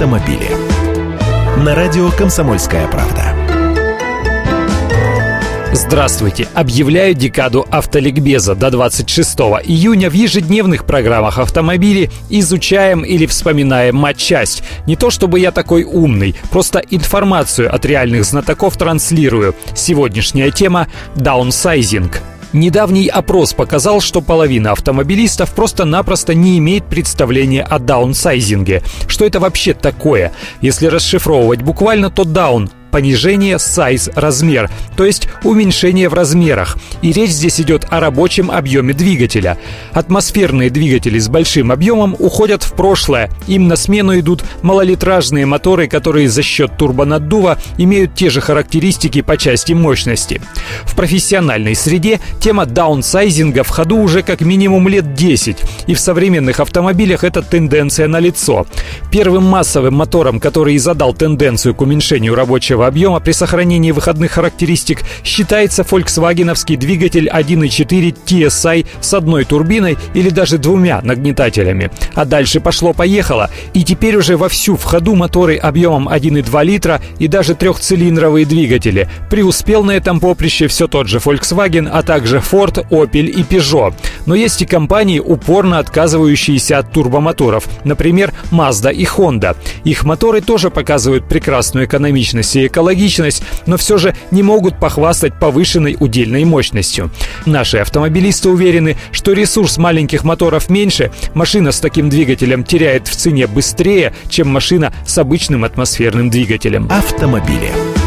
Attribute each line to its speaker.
Speaker 1: автомобили. На радио «Комсомольская правда».
Speaker 2: Здравствуйте! Объявляю декаду автоликбеза до 26 июня в ежедневных программах автомобилей изучаем или вспоминаем матчасть. Не то чтобы я такой умный, просто информацию от реальных знатоков транслирую. Сегодняшняя тема – даунсайзинг. Недавний опрос показал, что половина автомобилистов просто-напросто не имеет представления о даунсайзинге. Что это вообще такое? Если расшифровывать буквально, то даун понижение size размер, то есть уменьшение в размерах. И речь здесь идет о рабочем объеме двигателя. Атмосферные двигатели с большим объемом уходят в прошлое. Им на смену идут малолитражные моторы, которые за счет турбонаддува имеют те же характеристики по части мощности. В профессиональной среде тема даунсайзинга в ходу уже как минимум лет 10, и в современных автомобилях эта тенденция налицо. Первым массовым мотором, который и задал тенденцию к уменьшению рабочего большего объема при сохранении выходных характеристик считается фольксвагеновский двигатель 1.4 TSI с одной турбиной или даже двумя нагнетателями. А дальше пошло-поехало, и теперь уже вовсю в ходу моторы объемом 1,2 литра и даже трехцилиндровые двигатели. Преуспел на этом поприще все тот же Volkswagen, а также Ford, Opel и Peugeot. Но есть и компании, упорно отказывающиеся от турбомоторов, например, Mazda и Honda. Их моторы тоже показывают прекрасную экономичность и экологичность, но все же не могут похвастать повышенной удельной мощностью. Наши автомобилисты уверены, что ресурс маленьких моторов меньше, машина с таким двигателем теряет в цене быстрее, чем машина с обычным атмосферным двигателем.
Speaker 1: Автомобили.